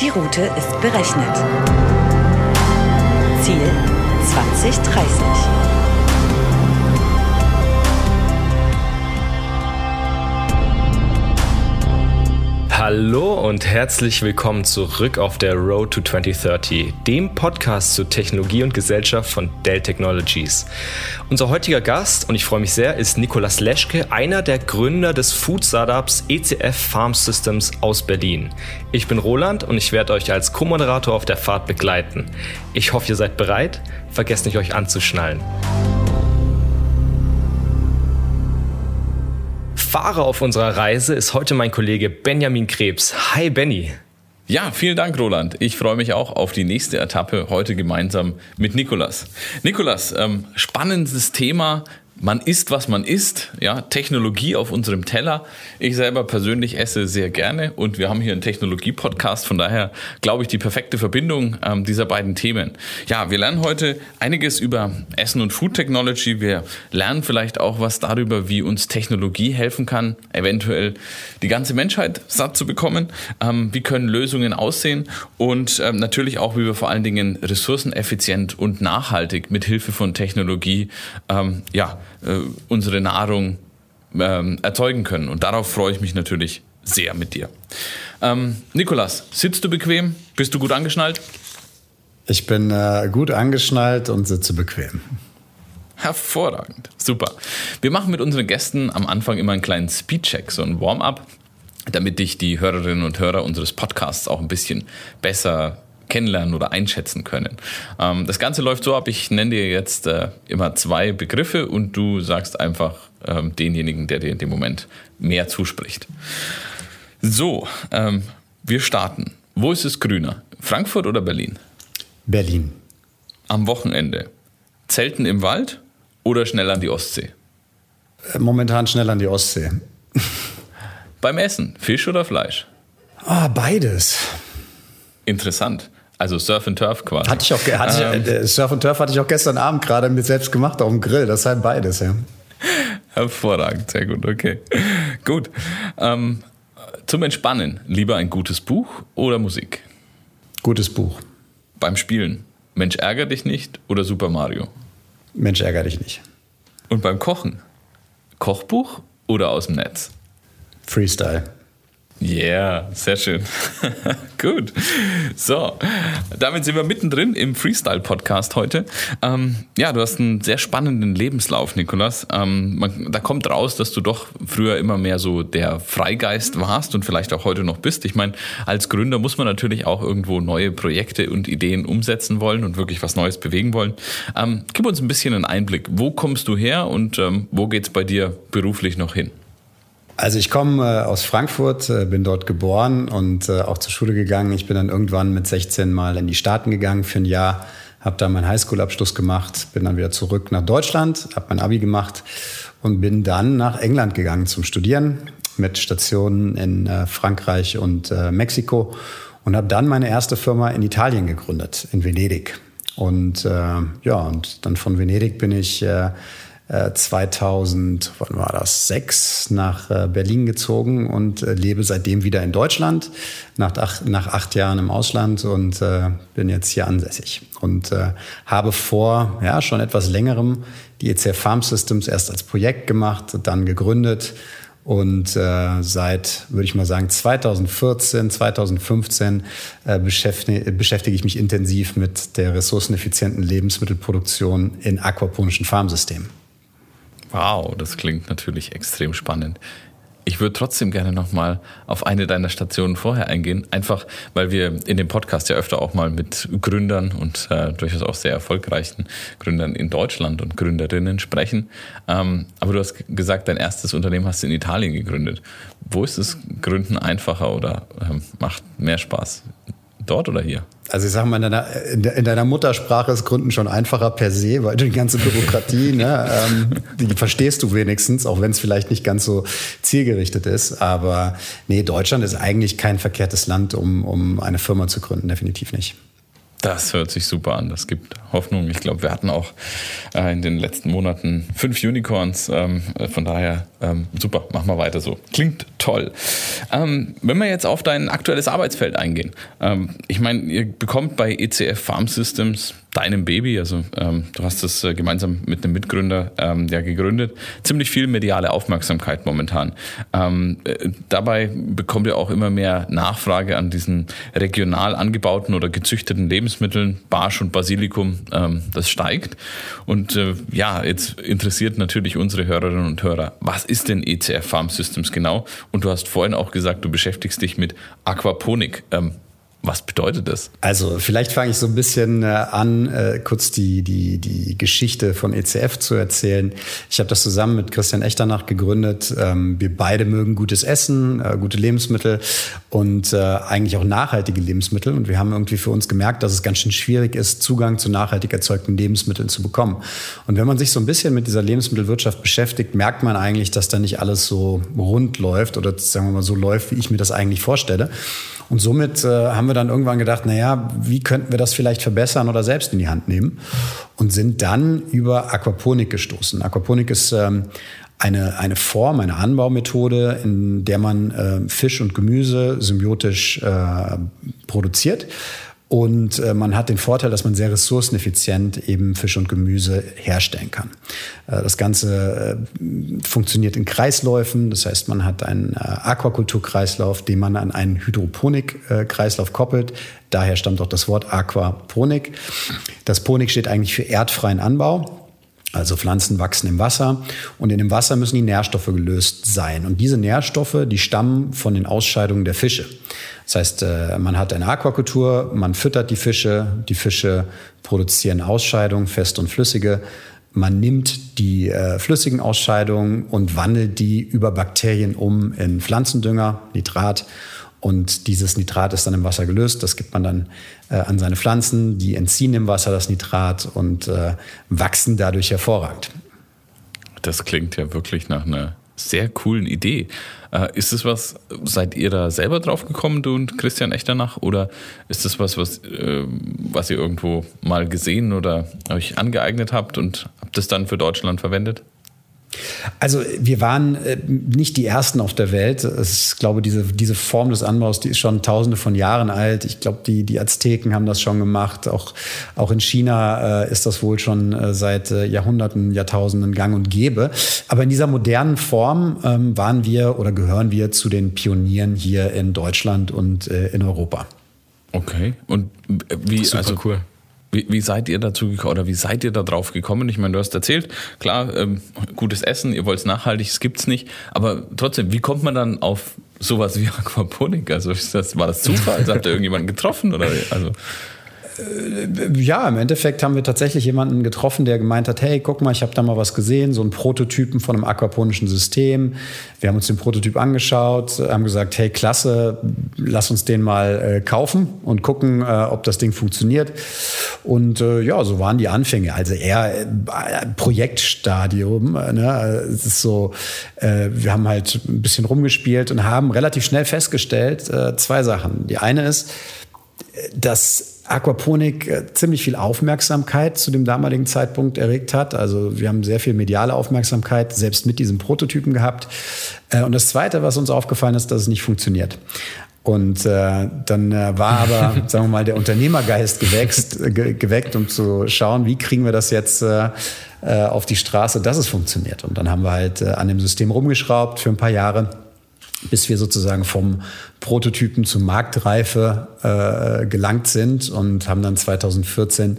Die Route ist berechnet. Ziel 2030. Hallo und herzlich willkommen zurück auf der Road to 2030, dem Podcast zur Technologie und Gesellschaft von Dell Technologies. Unser heutiger Gast, und ich freue mich sehr, ist Nikolas Leschke, einer der Gründer des Food Startups ECF Farm Systems aus Berlin. Ich bin Roland und ich werde euch als Co-Moderator auf der Fahrt begleiten. Ich hoffe, ihr seid bereit. Vergesst nicht, euch anzuschnallen. Fahrer auf unserer Reise ist heute mein Kollege Benjamin Krebs. Hi Benny. Ja, vielen Dank, Roland. Ich freue mich auch auf die nächste Etappe heute gemeinsam mit Nikolas. Nikolas, ähm, spannendes Thema, man isst, was man isst, ja, Technologie auf unserem Teller. Ich selber persönlich esse sehr gerne und wir haben hier einen Technologie-Podcast, von daher glaube ich die perfekte Verbindung ähm, dieser beiden Themen. Ja, wir lernen heute einiges über Essen und Food Technology. Wir lernen vielleicht auch was darüber, wie uns Technologie helfen kann, eventuell die ganze Menschheit satt zu bekommen. Ähm, wie können Lösungen aussehen und ähm, natürlich auch, wie wir vor allen Dingen ressourceneffizient und nachhaltig mit Hilfe von Technologie, ähm, ja, äh, unsere Nahrung ähm, erzeugen können. Und darauf freue ich mich natürlich sehr mit dir. Ähm, Nikolas, sitzt du bequem? Bist du gut angeschnallt? Ich bin äh, gut angeschnallt und sitze bequem. Hervorragend, super. Wir machen mit unseren Gästen am Anfang immer einen kleinen Speedcheck, so ein Warm-up, damit dich die Hörerinnen und Hörer unseres Podcasts auch ein bisschen besser kennenlernen oder einschätzen können. Ähm, das Ganze läuft so ab, ich nenne dir jetzt äh, immer zwei Begriffe und du sagst einfach ähm, denjenigen, der dir in dem Moment mehr zuspricht. So, ähm, wir starten. Wo ist es grüner? Frankfurt oder Berlin? Berlin. Am Wochenende. Zelten im Wald oder schnell an die Ostsee? Äh, momentan schnell an die Ostsee. Beim Essen, Fisch oder Fleisch? Ah, beides. Interessant. Also Surf and Turf quasi. Hatte ich auch, hatte ähm, ich, äh, Surf and Turf hatte ich auch gestern Abend gerade mit selbst gemacht auf dem Grill. Das ist halt beides, ja. Hervorragend, sehr gut, okay. gut. Ähm, zum Entspannen, lieber ein gutes Buch oder Musik? Gutes Buch. Beim Spielen, Mensch ärger dich nicht oder Super Mario? Mensch ärger dich nicht. Und beim Kochen, Kochbuch oder aus dem Netz? Freestyle. Yeah, sehr schön. Gut. So, damit sind wir mittendrin im Freestyle-Podcast heute. Ähm, ja, du hast einen sehr spannenden Lebenslauf, Nikolas. Ähm, man, da kommt raus, dass du doch früher immer mehr so der Freigeist warst und vielleicht auch heute noch bist. Ich meine, als Gründer muss man natürlich auch irgendwo neue Projekte und Ideen umsetzen wollen und wirklich was Neues bewegen wollen. Ähm, gib uns ein bisschen einen Einblick. Wo kommst du her und ähm, wo geht's bei dir beruflich noch hin? Also ich komme äh, aus Frankfurt, äh, bin dort geboren und äh, auch zur Schule gegangen. Ich bin dann irgendwann mit 16 mal in die Staaten gegangen für ein Jahr, habe da meinen Highschool-Abschluss gemacht, bin dann wieder zurück nach Deutschland, habe mein Abi gemacht und bin dann nach England gegangen zum Studieren mit Stationen in Frankreich und Mexiko und habe dann meine erste Firma in Italien gegründet, in Venedig. Und ja, und dann von Venedig bin ich 2000, äh, wann war das, sechs nach äh, Berlin gezogen und äh, lebe seitdem wieder in Deutschland, nach acht, nach acht Jahren im Ausland und äh, bin jetzt hier ansässig. Und äh, habe vor, ja, schon etwas längerem die ECF Farm Systems erst als Projekt gemacht, dann gegründet und äh, seit, würde ich mal sagen, 2014, 2015 äh, beschäftige, beschäftige ich mich intensiv mit der ressourceneffizienten Lebensmittelproduktion in aquaponischen Farmsystemen. Wow, das klingt natürlich extrem spannend. Ich würde trotzdem gerne nochmal auf eine deiner Stationen vorher eingehen, einfach weil wir in dem Podcast ja öfter auch mal mit Gründern und äh, durchaus auch sehr erfolgreichen Gründern in Deutschland und Gründerinnen sprechen. Ähm, aber du hast gesagt, dein erstes Unternehmen hast du in Italien gegründet. Wo ist das Gründen einfacher oder ähm, macht mehr Spaß? Dort oder hier? Also ich sage mal, in deiner, in deiner, Muttersprache ist Gründen schon einfacher per se, weil du die ganze Bürokratie, ne, ähm, die verstehst du wenigstens, auch wenn es vielleicht nicht ganz so zielgerichtet ist. Aber nee, Deutschland ist eigentlich kein verkehrtes Land, um, um eine Firma zu gründen, definitiv nicht. Das hört sich super an. Das gibt Hoffnung. Ich glaube, wir hatten auch äh, in den letzten Monaten fünf Unicorns. Ähm, von daher ähm, super, mach mal weiter so. Klingt toll. Ähm, wenn wir jetzt auf dein aktuelles Arbeitsfeld eingehen. Ähm, ich meine, ihr bekommt bei ECF Farm Systems deinem Baby, also ähm, du hast das äh, gemeinsam mit einem Mitgründer ähm, ja gegründet, ziemlich viel mediale Aufmerksamkeit momentan. Ähm, äh, dabei bekommt ihr auch immer mehr Nachfrage an diesen regional angebauten oder gezüchteten Lebensmitteln, Barsch und Basilikum, ähm, das steigt. Und äh, ja, jetzt interessiert natürlich unsere Hörerinnen und Hörer, was ist denn ECF Farm Systems genau? Und du hast vorhin auch gesagt, du beschäftigst dich mit Aquaponik. Was bedeutet das? Also vielleicht fange ich so ein bisschen äh, an, äh, kurz die, die, die Geschichte von ECF zu erzählen. Ich habe das zusammen mit Christian Echternach gegründet. Ähm, wir beide mögen gutes Essen, äh, gute Lebensmittel und eigentlich auch nachhaltige Lebensmittel. Und wir haben irgendwie für uns gemerkt, dass es ganz schön schwierig ist, Zugang zu nachhaltig erzeugten Lebensmitteln zu bekommen. Und wenn man sich so ein bisschen mit dieser Lebensmittelwirtschaft beschäftigt, merkt man eigentlich, dass da nicht alles so rund läuft oder sagen wir mal so läuft, wie ich mir das eigentlich vorstelle. Und somit äh, haben wir dann irgendwann gedacht, naja, wie könnten wir das vielleicht verbessern oder selbst in die Hand nehmen? Und sind dann über Aquaponik gestoßen. Aquaponik ist ähm, eine, eine Form, eine Anbaumethode, in der man äh, Fisch und Gemüse symbiotisch äh, produziert. Und äh, man hat den Vorteil, dass man sehr ressourceneffizient eben Fisch und Gemüse herstellen kann. Äh, das Ganze äh, funktioniert in Kreisläufen. Das heißt, man hat einen äh, Aquakulturkreislauf, den man an einen Hydroponikkreislauf koppelt. Daher stammt auch das Wort Aquaponik. Das Ponik steht eigentlich für erdfreien Anbau. Also Pflanzen wachsen im Wasser und in dem Wasser müssen die Nährstoffe gelöst sein. Und diese Nährstoffe, die stammen von den Ausscheidungen der Fische. Das heißt, äh, man hat eine Aquakultur, man füttert die Fische, die Fische produzieren Ausscheidungen, fest und flüssige. Man nimmt die äh, flüssigen Ausscheidungen und wandelt die über Bakterien um in Pflanzendünger, Nitrat. Und dieses Nitrat ist dann im Wasser gelöst. Das gibt man dann äh, an seine Pflanzen. Die entziehen im Wasser das Nitrat und äh, wachsen dadurch hervorragend. Das klingt ja wirklich nach einer sehr coolen Idee. Äh, ist es was, seid ihr da selber drauf gekommen, du und Christian Echternach? Oder ist das was, was, äh, was ihr irgendwo mal gesehen oder euch angeeignet habt und habt es dann für Deutschland verwendet? Also wir waren äh, nicht die Ersten auf der Welt. Ich glaube, diese, diese Form des Anbaus, die ist schon tausende von Jahren alt. Ich glaube, die, die Azteken haben das schon gemacht. Auch, auch in China äh, ist das wohl schon äh, seit Jahrhunderten, Jahrtausenden gang und gäbe. Aber in dieser modernen Form ähm, waren wir oder gehören wir zu den Pionieren hier in Deutschland und in Europa. Okay. Und wie, Super also cool. Wie, wie, seid ihr dazu gekommen oder wie seid ihr da drauf gekommen? Ich meine, du hast erzählt, klar, ähm, gutes Essen, ihr wollt es nachhaltig, es gibt es nicht, aber trotzdem, wie kommt man dann auf sowas wie Aquaponik? Also das, war das Zufall? Also habt ihr irgendjemanden getroffen oder also? Äh, ja, im Endeffekt haben wir tatsächlich jemanden getroffen, der gemeint hat, hey, guck mal, ich habe da mal was gesehen, so einen Prototypen von einem aquaponischen System. Wir haben uns den Prototyp angeschaut, haben gesagt, hey, klasse, lass uns den mal äh, kaufen und gucken, äh, ob das Ding funktioniert. Und ja, so waren die Anfänge. Also eher Projektstadium. Ne? Es ist so, wir haben halt ein bisschen rumgespielt und haben relativ schnell festgestellt, zwei Sachen. Die eine ist, dass Aquaponik äh, ziemlich viel Aufmerksamkeit zu dem damaligen Zeitpunkt erregt hat. Also wir haben sehr viel mediale Aufmerksamkeit selbst mit diesem Prototypen gehabt. Äh, und das Zweite, was uns aufgefallen ist, dass es nicht funktioniert. Und äh, dann äh, war aber, sagen wir mal, der Unternehmergeist gewächst, ge geweckt, um zu schauen, wie kriegen wir das jetzt äh, äh, auf die Straße, dass es funktioniert. Und dann haben wir halt äh, an dem System rumgeschraubt für ein paar Jahre bis wir sozusagen vom Prototypen zur Marktreife äh, gelangt sind und haben dann 2014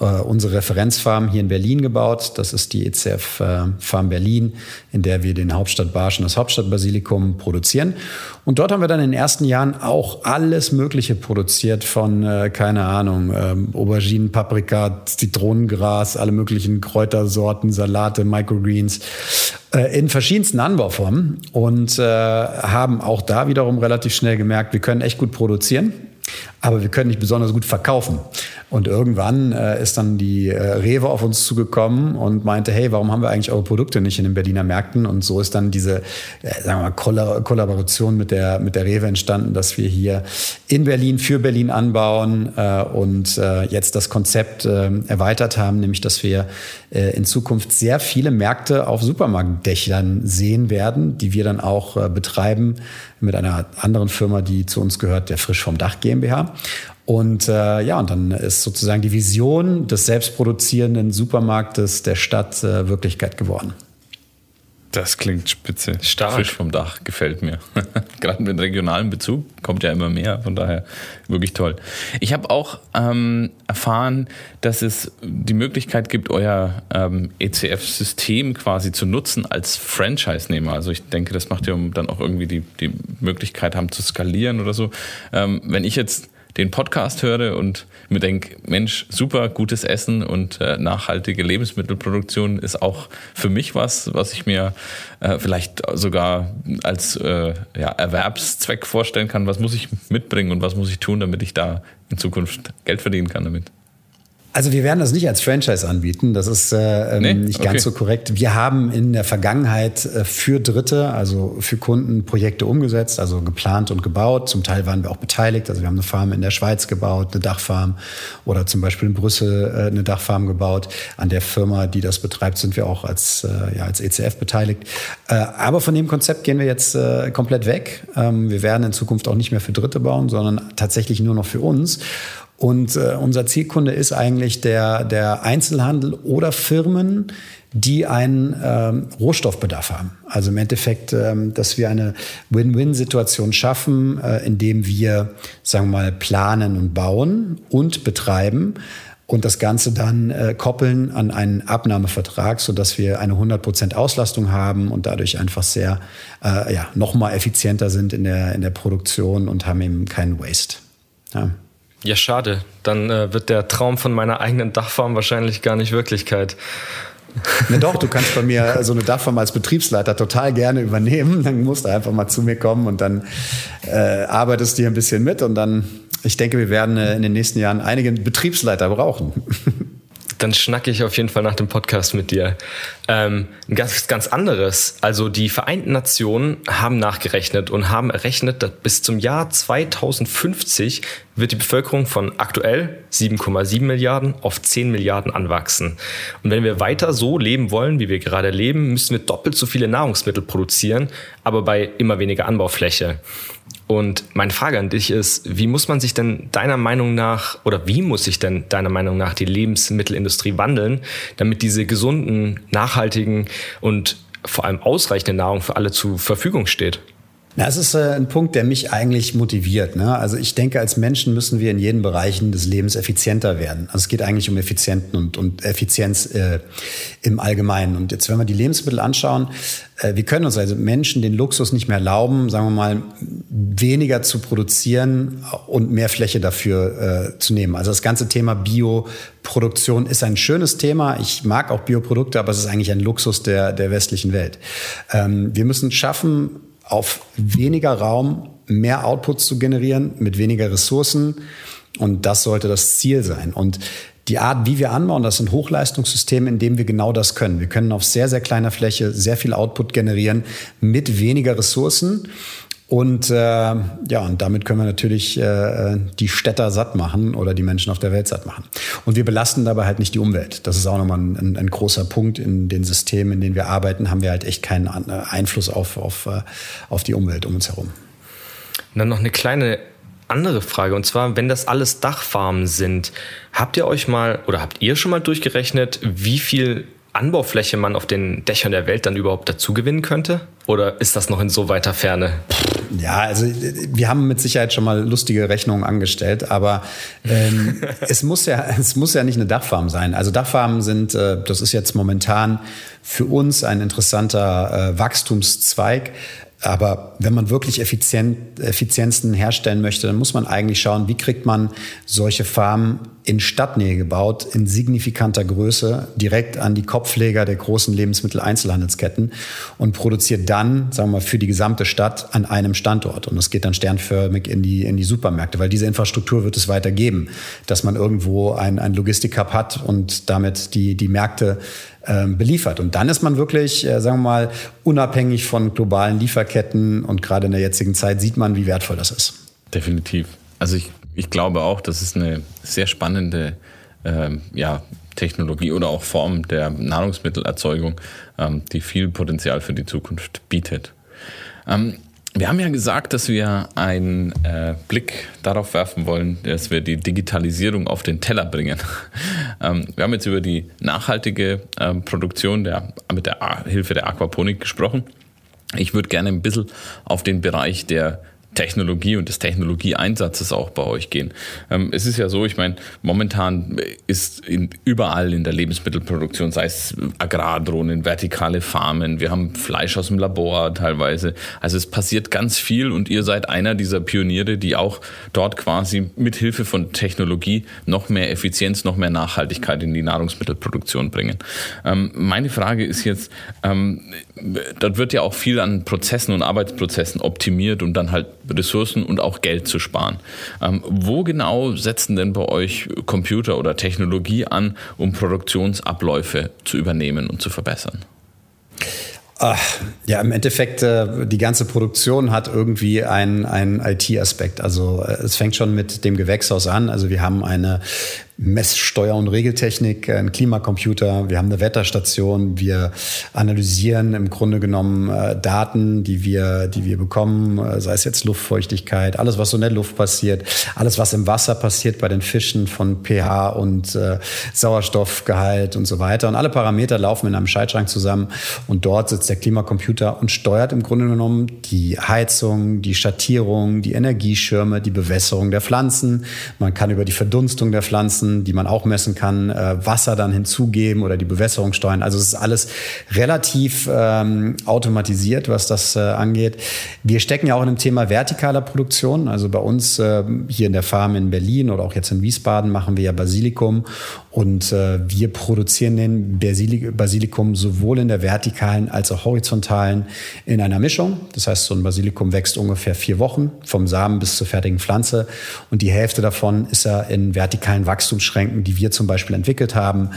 äh, unsere Referenzfarm hier in Berlin gebaut. Das ist die ECF äh, Farm Berlin, in der wir den Hauptstadtbarsch und das Hauptstadtbasilikum produzieren. Und dort haben wir dann in den ersten Jahren auch alles Mögliche produziert von, äh, keine Ahnung, ähm, Auberginen, Paprika, Zitronengras, alle möglichen Kräutersorten, Salate, Microgreens äh, in verschiedensten Anbauformen und äh, haben auch da wiederum relativ schnell gemerkt, wir können echt gut produzieren. aber wir können nicht besonders gut verkaufen. Und irgendwann äh, ist dann die äh, Rewe auf uns zugekommen und meinte, hey, warum haben wir eigentlich eure Produkte nicht in den Berliner Märkten? Und so ist dann diese, äh, sagen wir mal, Kolla Kollaboration mit der, mit der Rewe entstanden, dass wir hier in Berlin für Berlin anbauen äh, und äh, jetzt das Konzept äh, erweitert haben, nämlich dass wir in Zukunft sehr viele Märkte auf Supermarktdächern sehen werden, die wir dann auch äh, betreiben mit einer anderen Firma, die zu uns gehört, der Frisch vom Dach GmbH. Und äh, ja, und dann ist sozusagen die Vision des selbstproduzierenden Supermarktes der Stadt äh, Wirklichkeit geworden. Das klingt spitze. Stark. Fisch vom Dach gefällt mir. Gerade mit regionalem Bezug kommt ja immer mehr. Von daher wirklich toll. Ich habe auch ähm, erfahren, dass es die Möglichkeit gibt, euer ähm, ECF-System quasi zu nutzen als Franchise-Nehmer. Also ich denke, das macht ja um dann auch irgendwie die, die Möglichkeit haben zu skalieren oder so. Ähm, wenn ich jetzt den Podcast höre und mir denke, Mensch, super gutes Essen und äh, nachhaltige Lebensmittelproduktion ist auch für mich was, was ich mir äh, vielleicht sogar als äh, ja, Erwerbszweck vorstellen kann. Was muss ich mitbringen und was muss ich tun, damit ich da in Zukunft Geld verdienen kann damit? Also wir werden das nicht als Franchise anbieten, das ist äh, ähm, nee? nicht ganz okay. so korrekt. Wir haben in der Vergangenheit äh, für Dritte, also für Kunden Projekte umgesetzt, also geplant und gebaut. Zum Teil waren wir auch beteiligt, also wir haben eine Farm in der Schweiz gebaut, eine Dachfarm oder zum Beispiel in Brüssel äh, eine Dachfarm gebaut. An der Firma, die das betreibt, sind wir auch als, äh, ja, als ECF beteiligt. Äh, aber von dem Konzept gehen wir jetzt äh, komplett weg. Ähm, wir werden in Zukunft auch nicht mehr für Dritte bauen, sondern tatsächlich nur noch für uns. Und äh, unser Zielkunde ist eigentlich der, der Einzelhandel oder Firmen, die einen ähm, Rohstoffbedarf haben. Also im Endeffekt, ähm, dass wir eine Win-Win-Situation schaffen, äh, indem wir, sagen wir mal, planen und bauen und betreiben und das Ganze dann äh, koppeln an einen Abnahmevertrag, sodass wir eine 100% Auslastung haben und dadurch einfach sehr, äh, ja, nochmal effizienter sind in der, in der Produktion und haben eben keinen Waste. Ja. Ja, schade. Dann äh, wird der Traum von meiner eigenen Dachfarm wahrscheinlich gar nicht Wirklichkeit. Na doch, du kannst bei mir so eine Dachfarm als Betriebsleiter total gerne übernehmen. Dann musst du einfach mal zu mir kommen und dann äh, arbeitest du hier ein bisschen mit und dann, ich denke, wir werden äh, in den nächsten Jahren einige Betriebsleiter brauchen. dann schnacke ich auf jeden Fall nach dem Podcast mit dir. Ähm, ein ganz, ganz anderes. Also die Vereinten Nationen haben nachgerechnet und haben errechnet, dass bis zum Jahr 2050 wird die Bevölkerung von aktuell 7,7 Milliarden auf 10 Milliarden anwachsen. Und wenn wir weiter so leben wollen, wie wir gerade leben, müssen wir doppelt so viele Nahrungsmittel produzieren, aber bei immer weniger Anbaufläche. Und meine Frage an dich ist, wie muss man sich denn deiner Meinung nach oder wie muss sich denn deiner Meinung nach die Lebensmittelindustrie wandeln, damit diese gesunden, nachhaltigen und vor allem ausreichende Nahrung für alle zur Verfügung steht? Na, es ist äh, ein Punkt, der mich eigentlich motiviert. Ne? Also ich denke, als Menschen müssen wir in jeden Bereichen des Lebens effizienter werden. Also es geht eigentlich um Effizienten und, und Effizienz äh, im Allgemeinen. Und jetzt, wenn wir die Lebensmittel anschauen, äh, wir können uns also Menschen den Luxus nicht mehr erlauben, sagen wir mal, weniger zu produzieren und mehr Fläche dafür äh, zu nehmen. Also das ganze Thema Bioproduktion ist ein schönes Thema. Ich mag auch Bioprodukte, aber es ist eigentlich ein Luxus der, der westlichen Welt. Ähm, wir müssen schaffen, auf weniger Raum mehr Outputs zu generieren mit weniger Ressourcen. Und das sollte das Ziel sein. Und die Art, wie wir anbauen, das sind Hochleistungssysteme, in denen wir genau das können. Wir können auf sehr, sehr kleiner Fläche sehr viel Output generieren mit weniger Ressourcen. Und äh, ja, und damit können wir natürlich äh, die Städter satt machen oder die Menschen auf der Welt satt machen. Und wir belasten dabei halt nicht die Umwelt. Das ist auch nochmal ein, ein großer Punkt in den Systemen, in denen wir arbeiten, haben wir halt echt keinen Einfluss auf, auf, äh, auf die Umwelt um uns herum. Und dann noch eine kleine andere Frage. Und zwar, wenn das alles Dachfarmen sind, habt ihr euch mal oder habt ihr schon mal durchgerechnet, wie viel Anbaufläche man auf den Dächern der Welt dann überhaupt dazu gewinnen könnte? Oder ist das noch in so weiter Ferne? Ja, also wir haben mit Sicherheit schon mal lustige Rechnungen angestellt, aber ähm, es, muss ja, es muss ja nicht eine Dachfarm sein. Also Dachfarmen sind, äh, das ist jetzt momentan für uns ein interessanter äh, Wachstumszweig. Aber wenn man wirklich Effizient, Effizienzen herstellen möchte, dann muss man eigentlich schauen, wie kriegt man solche Farmen in Stadtnähe gebaut, in signifikanter Größe, direkt an die Kopfleger der großen Lebensmitteleinzelhandelsketten und produziert dann, sagen wir mal, für die gesamte Stadt an einem Standort. Und das geht dann sternförmig in die, in die Supermärkte, weil diese Infrastruktur wird es weiter geben, dass man irgendwo ein, ein Logistik-Hub hat und damit die, die Märkte ähm, beliefert. Und dann ist man wirklich, äh, sagen wir mal, unabhängig von globalen Lieferketten und gerade in der jetzigen Zeit sieht man, wie wertvoll das ist. Definitiv. Also ich ich glaube auch, das ist eine sehr spannende ähm, ja, Technologie oder auch Form der Nahrungsmittelerzeugung, ähm, die viel Potenzial für die Zukunft bietet. Ähm, wir haben ja gesagt, dass wir einen äh, Blick darauf werfen wollen, dass wir die Digitalisierung auf den Teller bringen. ähm, wir haben jetzt über die nachhaltige äh, Produktion der, mit der Hilfe der Aquaponik gesprochen. Ich würde gerne ein bisschen auf den Bereich der Technologie und des Technologieeinsatzes auch bei euch gehen. Ähm, es ist ja so, ich meine, momentan ist in, überall in der Lebensmittelproduktion, sei es Agrardrohnen, vertikale Farmen, wir haben Fleisch aus dem Labor teilweise. Also es passiert ganz viel und ihr seid einer dieser Pioniere, die auch dort quasi mit Hilfe von Technologie noch mehr Effizienz, noch mehr Nachhaltigkeit in die Nahrungsmittelproduktion bringen. Ähm, meine Frage ist jetzt, ähm, dort wird ja auch viel an Prozessen und Arbeitsprozessen optimiert und dann halt Ressourcen und auch Geld zu sparen. Ähm, wo genau setzen denn bei euch Computer oder Technologie an, um Produktionsabläufe zu übernehmen und zu verbessern? Ach, ja, im Endeffekt, äh, die ganze Produktion hat irgendwie einen, IT-Aspekt. Also äh, es fängt schon mit dem Gewächshaus an. Also wir haben eine Messsteuer- und Regeltechnik, ein Klimacomputer, wir haben eine Wetterstation, wir analysieren im Grunde genommen äh, Daten, die wir, die wir bekommen, äh, sei es jetzt Luftfeuchtigkeit, alles, was so in der Luft passiert, alles, was im Wasser passiert bei den Fischen von pH und äh, Sauerstoffgehalt und so weiter. Und alle Parameter laufen in einem Schaltschrank zusammen und dort sitzt der Klimacomputer und steuert im Grunde genommen die Heizung, die Schattierung, die Energieschirme, die Bewässerung der Pflanzen. Man kann über die Verdunstung der Pflanzen Pflanzen, die man auch messen kann, äh, Wasser dann hinzugeben oder die Bewässerung steuern. Also es ist alles relativ ähm, automatisiert, was das äh, angeht. Wir stecken ja auch in dem Thema vertikaler Produktion. Also bei uns äh, hier in der Farm in Berlin oder auch jetzt in Wiesbaden machen wir ja Basilikum und äh, wir produzieren den Basilikum sowohl in der vertikalen als auch horizontalen in einer Mischung. Das heißt, so ein Basilikum wächst ungefähr vier Wochen vom Samen bis zur fertigen Pflanze und die Hälfte davon ist er in vertikalen Wachstumsschränken, die wir zum Beispiel entwickelt haben.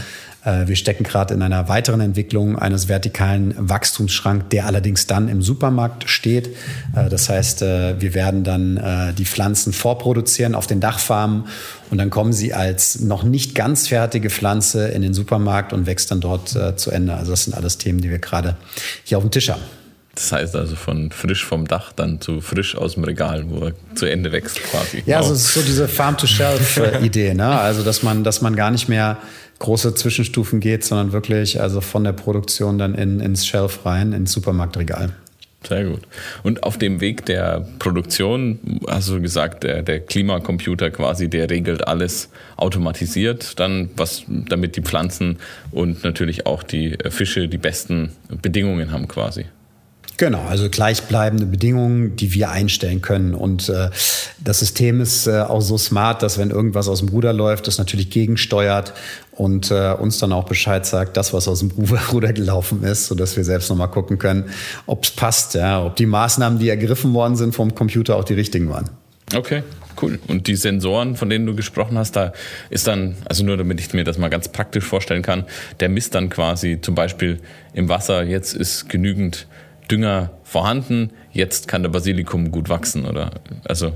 Äh, wir stecken gerade in einer weiteren Entwicklung eines vertikalen Wachstumsschranks, der allerdings dann im Supermarkt steht. Äh, das heißt, äh, wir werden dann die Pflanzen vorproduzieren auf den Dachfarmen und dann kommen sie als noch nicht ganz fertige Pflanze in den Supermarkt und wächst dann dort zu Ende. Also das sind alles Themen, die wir gerade hier auf dem Tisch haben. Das heißt also von frisch vom Dach dann zu frisch aus dem Regal, wo er zu Ende wächst quasi. Ja, also es ist so diese Farm-to-Shelf-Idee, ne? Also dass man, dass man gar nicht mehr große Zwischenstufen geht, sondern wirklich also von der Produktion dann in, ins Shelf rein, ins Supermarktregal. Sehr gut. Und auf dem Weg der Produktion, hast du gesagt, der, der Klimacomputer quasi, der regelt alles automatisiert, dann was, damit die Pflanzen und natürlich auch die Fische die besten Bedingungen haben quasi. Genau, also gleichbleibende Bedingungen, die wir einstellen können. Und äh, das System ist äh, auch so smart, dass wenn irgendwas aus dem Ruder läuft, das natürlich gegensteuert und äh, uns dann auch Bescheid sagt, das, was aus dem Ruder gelaufen ist, sodass wir selbst nochmal gucken können, ob es passt, ja, ob die Maßnahmen, die ergriffen worden sind vom Computer, auch die richtigen waren. Okay, cool. Und die Sensoren, von denen du gesprochen hast, da ist dann, also nur damit ich mir das mal ganz praktisch vorstellen kann, der misst dann quasi zum Beispiel im Wasser, jetzt ist genügend Dünger vorhanden, jetzt kann der Basilikum gut wachsen oder also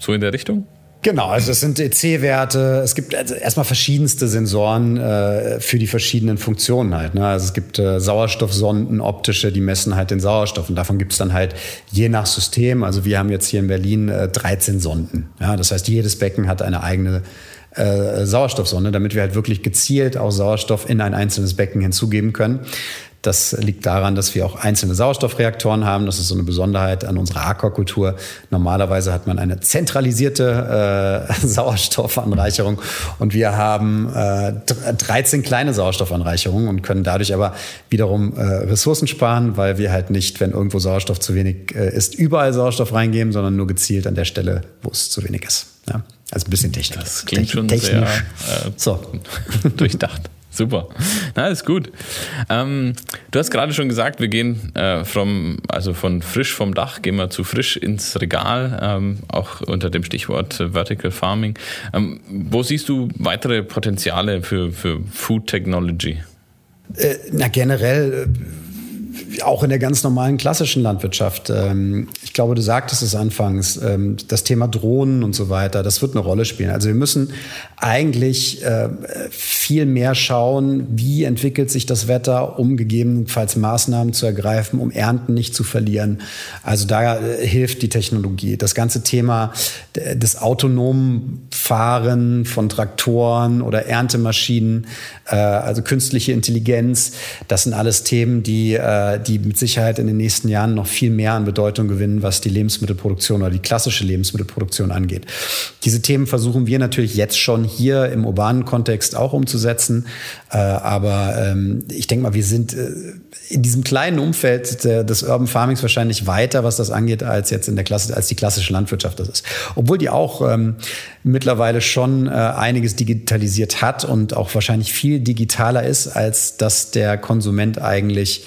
so in der Richtung? Genau, also es sind EC-Werte. Es gibt also erstmal verschiedenste Sensoren äh, für die verschiedenen Funktionen halt. Ne? Also es gibt äh, Sauerstoffsonden, optische, die messen halt den Sauerstoff. Und davon gibt es dann halt je nach System. Also wir haben jetzt hier in Berlin äh, 13 Sonden. Ja? Das heißt, jedes Becken hat eine eigene äh, Sauerstoffsonde, damit wir halt wirklich gezielt auch Sauerstoff in ein einzelnes Becken hinzugeben können. Das liegt daran, dass wir auch einzelne Sauerstoffreaktoren haben. Das ist so eine Besonderheit an unserer Aquakultur. Normalerweise hat man eine zentralisierte äh, Sauerstoffanreicherung und wir haben äh, 13 kleine Sauerstoffanreicherungen und können dadurch aber wiederum äh, Ressourcen sparen, weil wir halt nicht, wenn irgendwo Sauerstoff zu wenig äh, ist, überall Sauerstoff reingeben, sondern nur gezielt an der Stelle, wo es zu wenig ist. Ja. Also ein bisschen Technik. Das klingt schon technisch. sehr äh, so. durchdacht. Super. Na, ist gut. Ähm, du hast gerade schon gesagt, wir gehen äh, vom, also von frisch vom Dach, gehen wir zu frisch ins Regal, ähm, auch unter dem Stichwort Vertical Farming. Ähm, wo siehst du weitere Potenziale für, für Food Technology? Äh, na, generell äh, auch in der ganz normalen klassischen Landwirtschaft. Ähm, ich glaube, du sagtest es anfangs, ähm, das Thema Drohnen und so weiter, das wird eine Rolle spielen. Also wir müssen eigentlich äh, viel mehr schauen, wie entwickelt sich das Wetter, um gegebenenfalls Maßnahmen zu ergreifen, um Ernten nicht zu verlieren. Also da äh, hilft die Technologie. Das ganze Thema des autonomen Fahren von Traktoren oder Erntemaschinen, äh, also künstliche Intelligenz, das sind alles Themen, die, die mit Sicherheit in den nächsten Jahren noch viel mehr an Bedeutung gewinnen, was die Lebensmittelproduktion oder die klassische Lebensmittelproduktion angeht. Diese Themen versuchen wir natürlich jetzt schon hier im urbanen Kontext auch umzusetzen. Äh, aber ähm, ich denke mal, wir sind äh, in diesem kleinen Umfeld des Urban Farmings wahrscheinlich weiter, was das angeht, als jetzt in der Klasse, als die klassische Landwirtschaft das ist. Obwohl die auch ähm, mittlerweile schon äh, einiges digitalisiert hat und auch wahrscheinlich viel digitaler ist, als dass der Konsument eigentlich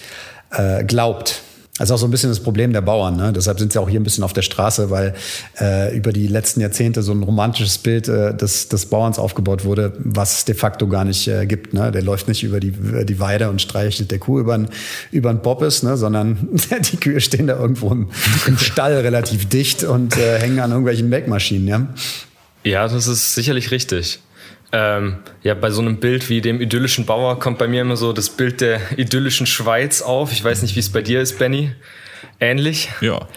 äh, glaubt. Das ist auch so ein bisschen das Problem der Bauern. Ne? Deshalb sind sie auch hier ein bisschen auf der Straße, weil äh, über die letzten Jahrzehnte so ein romantisches Bild äh, des, des Bauerns aufgebaut wurde, was es de facto gar nicht äh, gibt. Ne? Der läuft nicht über die, die Weide und streichelt der Kuh über den Boppes, ne? sondern die Kühe stehen da irgendwo im, im Stall relativ dicht und äh, hängen an irgendwelchen Melkmaschinen. Ja? ja, das ist sicherlich richtig. Ähm, ja, bei so einem Bild wie dem idyllischen Bauer kommt bei mir immer so das Bild der idyllischen Schweiz auf. Ich weiß nicht, wie es bei dir ist, Benny. Ähnlich? Ja.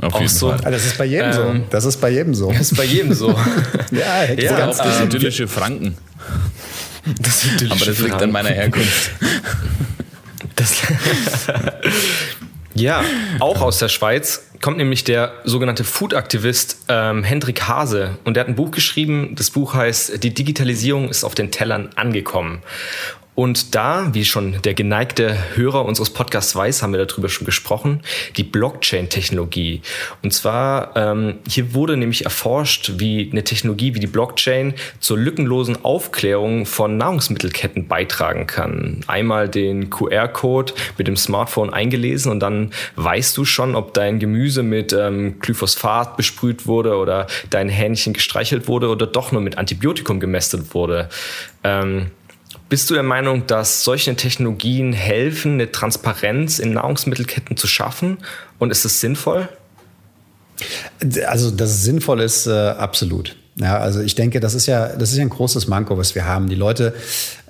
Auf jeden so. Fall. Ah, das ist bei jedem ähm, so. Das ist bei jedem so. Das ist bei jedem so. ja, ja ganz das ähm, idyllische Franken. Das idyllische Aber das liegt an meiner Herkunft. Das ja, auch aus der Schweiz kommt nämlich der sogenannte Food-Aktivist ähm, Hendrik Hase. Und der hat ein Buch geschrieben. Das Buch heißt Die Digitalisierung ist auf den Tellern angekommen. Und da, wie schon der geneigte Hörer unseres Podcasts weiß, haben wir darüber schon gesprochen, die Blockchain-Technologie. Und zwar, ähm, hier wurde nämlich erforscht, wie eine Technologie wie die Blockchain zur lückenlosen Aufklärung von Nahrungsmittelketten beitragen kann. Einmal den QR-Code mit dem Smartphone eingelesen und dann weißt du schon, ob dein Gemüse mit ähm, Glyphosphat besprüht wurde oder dein Hähnchen gestreichelt wurde oder doch nur mit Antibiotikum gemästet wurde. Ähm, bist du der Meinung, dass solche Technologien helfen, eine Transparenz in Nahrungsmittelketten zu schaffen? Und ist es sinnvoll? Also, dass es sinnvoll ist, äh, absolut. Ja, also ich denke, das ist ja, das ist ja ein großes Manko, was wir haben. Die Leute,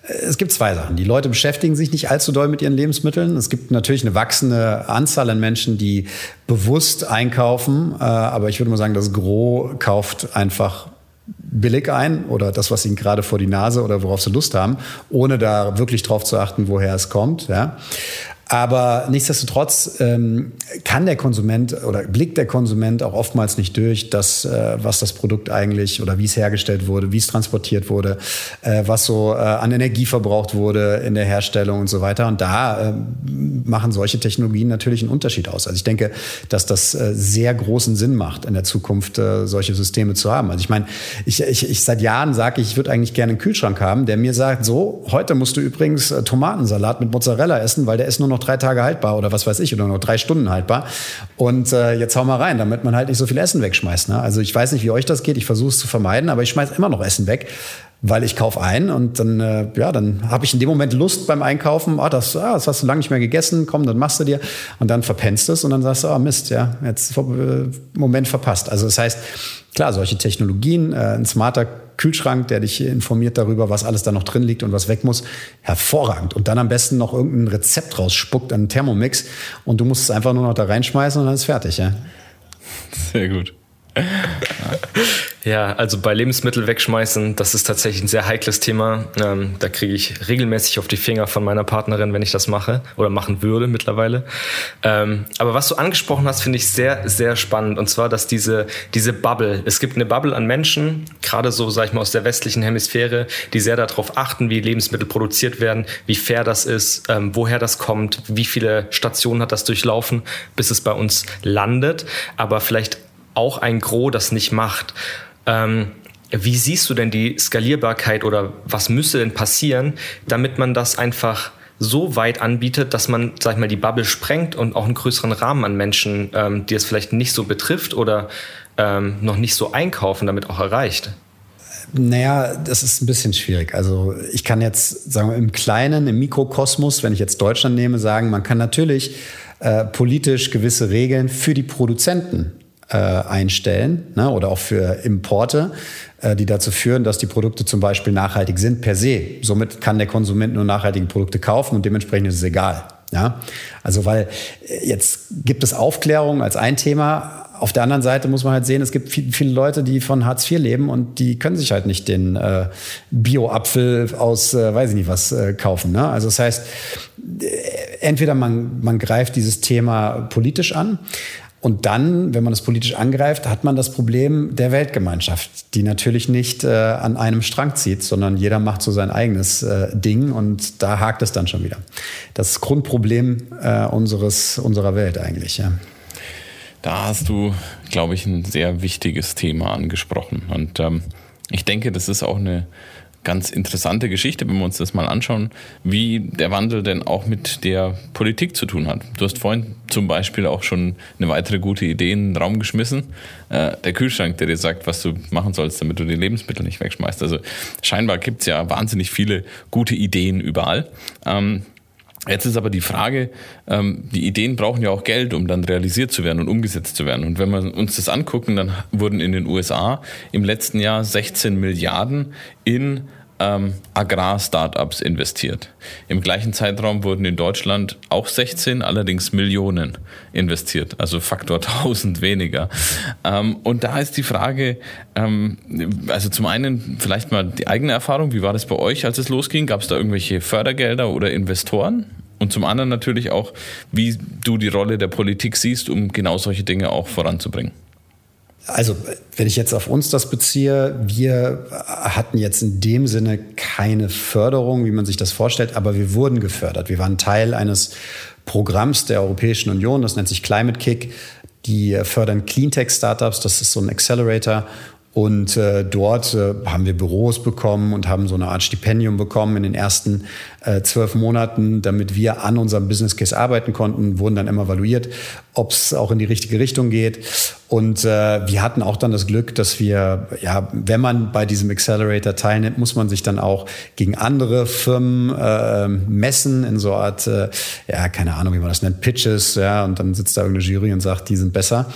äh, es gibt zwei Sachen. Die Leute beschäftigen sich nicht allzu doll mit ihren Lebensmitteln. Es gibt natürlich eine wachsende Anzahl an Menschen, die bewusst einkaufen. Äh, aber ich würde mal sagen, das Gros kauft einfach billig ein oder das, was ihnen gerade vor die Nase oder worauf sie Lust haben, ohne da wirklich drauf zu achten, woher es kommt. Ja. Aber nichtsdestotrotz ähm, kann der Konsument oder blickt der Konsument auch oftmals nicht durch, dass, äh, was das Produkt eigentlich oder wie es hergestellt wurde, wie es transportiert wurde, äh, was so äh, an Energie verbraucht wurde in der Herstellung und so weiter. Und da äh, machen solche Technologien natürlich einen Unterschied aus. Also ich denke, dass das äh, sehr großen Sinn macht, in der Zukunft äh, solche Systeme zu haben. Also ich meine, ich, ich, ich seit Jahren sage ich, ich würde eigentlich gerne einen Kühlschrank haben, der mir sagt, so, heute musst du übrigens äh, Tomatensalat mit Mozzarella essen, weil der ist nur noch drei Tage haltbar oder was weiß ich, oder nur drei Stunden haltbar. Und äh, jetzt hau mal rein, damit man halt nicht so viel Essen wegschmeißt. Ne? Also ich weiß nicht, wie euch das geht, ich versuche es zu vermeiden, aber ich schmeiße immer noch Essen weg weil ich kaufe ein und dann, äh, ja, dann habe ich in dem Moment Lust beim Einkaufen, ah, das, ah, das hast du lange nicht mehr gegessen, komm, dann machst du dir und dann verpennst es und dann sagst du, ah, Mist, ja, jetzt äh, Moment verpasst. Also das heißt, klar, solche Technologien, äh, ein smarter Kühlschrank, der dich informiert darüber, was alles da noch drin liegt und was weg muss, hervorragend. Und dann am besten noch irgendein Rezept rausspuckt, einen Thermomix und du musst es einfach nur noch da reinschmeißen und dann ist fertig, ja. Sehr gut. Ja, also bei Lebensmittel wegschmeißen, das ist tatsächlich ein sehr heikles Thema. Ähm, da kriege ich regelmäßig auf die Finger von meiner Partnerin, wenn ich das mache oder machen würde mittlerweile. Ähm, aber was du angesprochen hast, finde ich sehr, sehr spannend. Und zwar, dass diese, diese Bubble, es gibt eine Bubble an Menschen, gerade so, sag ich mal, aus der westlichen Hemisphäre, die sehr darauf achten, wie Lebensmittel produziert werden, wie fair das ist, ähm, woher das kommt, wie viele Stationen hat das durchlaufen, bis es bei uns landet. Aber vielleicht auch ein Gros das nicht macht. Ähm, Wie siehst du denn die Skalierbarkeit oder was müsste denn passieren, damit man das einfach so weit anbietet, dass man, sag ich mal, die Bubble sprengt und auch einen größeren Rahmen an Menschen, ähm, die es vielleicht nicht so betrifft oder ähm, noch nicht so einkaufen, damit auch erreicht? Naja, das ist ein bisschen schwierig. Also ich kann jetzt, sagen wir, im Kleinen, im Mikrokosmos, wenn ich jetzt Deutschland nehme, sagen, man kann natürlich äh, politisch gewisse Regeln für die Produzenten äh, einstellen ne, oder auch für Importe, äh, die dazu führen, dass die Produkte zum Beispiel nachhaltig sind per se. Somit kann der Konsument nur nachhaltige Produkte kaufen und dementsprechend ist es egal. Ja? Also weil äh, jetzt gibt es Aufklärung als ein Thema, auf der anderen Seite muss man halt sehen, es gibt viel, viele Leute, die von Hartz IV leben und die können sich halt nicht den äh, Bio-Apfel aus, äh, weiß ich nicht was, äh, kaufen. Ne? Also das heißt, äh, entweder man, man greift dieses Thema politisch an, und dann, wenn man das politisch angreift, hat man das Problem der Weltgemeinschaft, die natürlich nicht äh, an einem Strang zieht, sondern jeder macht so sein eigenes äh, Ding und da hakt es dann schon wieder. Das Grundproblem äh, unseres, unserer Welt eigentlich. Ja. Da hast du, glaube ich, ein sehr wichtiges Thema angesprochen. Und ähm, ich denke, das ist auch eine ganz interessante Geschichte, wenn wir uns das mal anschauen, wie der Wandel denn auch mit der Politik zu tun hat. Du hast vorhin zum Beispiel auch schon eine weitere gute Idee in den Raum geschmissen. Äh, der Kühlschrank, der dir sagt, was du machen sollst, damit du die Lebensmittel nicht wegschmeißt. Also scheinbar gibt es ja wahnsinnig viele gute Ideen überall. Ähm, Jetzt ist aber die Frage, ähm, die Ideen brauchen ja auch Geld, um dann realisiert zu werden und umgesetzt zu werden. Und wenn wir uns das angucken, dann wurden in den USA im letzten Jahr 16 Milliarden in ähm, Agrar-Startups investiert. Im gleichen Zeitraum wurden in Deutschland auch 16, allerdings Millionen investiert, also Faktor 1000 weniger. Ähm, und da ist die Frage, ähm, also zum einen vielleicht mal die eigene Erfahrung, wie war das bei euch, als es losging? Gab es da irgendwelche Fördergelder oder Investoren? Und zum anderen natürlich auch, wie du die Rolle der Politik siehst, um genau solche Dinge auch voranzubringen. Also, wenn ich jetzt auf uns das beziehe, wir hatten jetzt in dem Sinne keine Förderung, wie man sich das vorstellt, aber wir wurden gefördert. Wir waren Teil eines Programms der Europäischen Union, das nennt sich Climate Kick. Die fördern Cleantech-Startups, das ist so ein Accelerator. Und äh, dort äh, haben wir Büros bekommen und haben so eine Art Stipendium bekommen in den ersten äh, zwölf Monaten, damit wir an unserem Business Case arbeiten konnten, wurden dann immer evaluiert, ob es auch in die richtige Richtung geht. Und äh, wir hatten auch dann das Glück, dass wir, ja, wenn man bei diesem Accelerator teilnimmt, muss man sich dann auch gegen andere Firmen äh, messen in so einer Art, äh, ja, keine Ahnung, wie man das nennt, Pitches, ja, und dann sitzt da irgendeine Jury und sagt, die sind besser.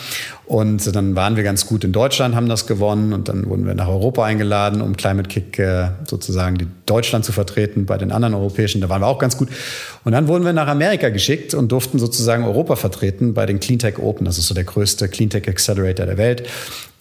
Und dann waren wir ganz gut in Deutschland, haben das gewonnen und dann wurden wir nach Europa eingeladen, um Climate Kick äh, sozusagen Deutschland zu vertreten bei den anderen europäischen. Da waren wir auch ganz gut. Und dann wurden wir nach Amerika geschickt und durften sozusagen Europa vertreten bei den Cleantech Open. Das ist so der größte Cleantech Accelerator der Welt.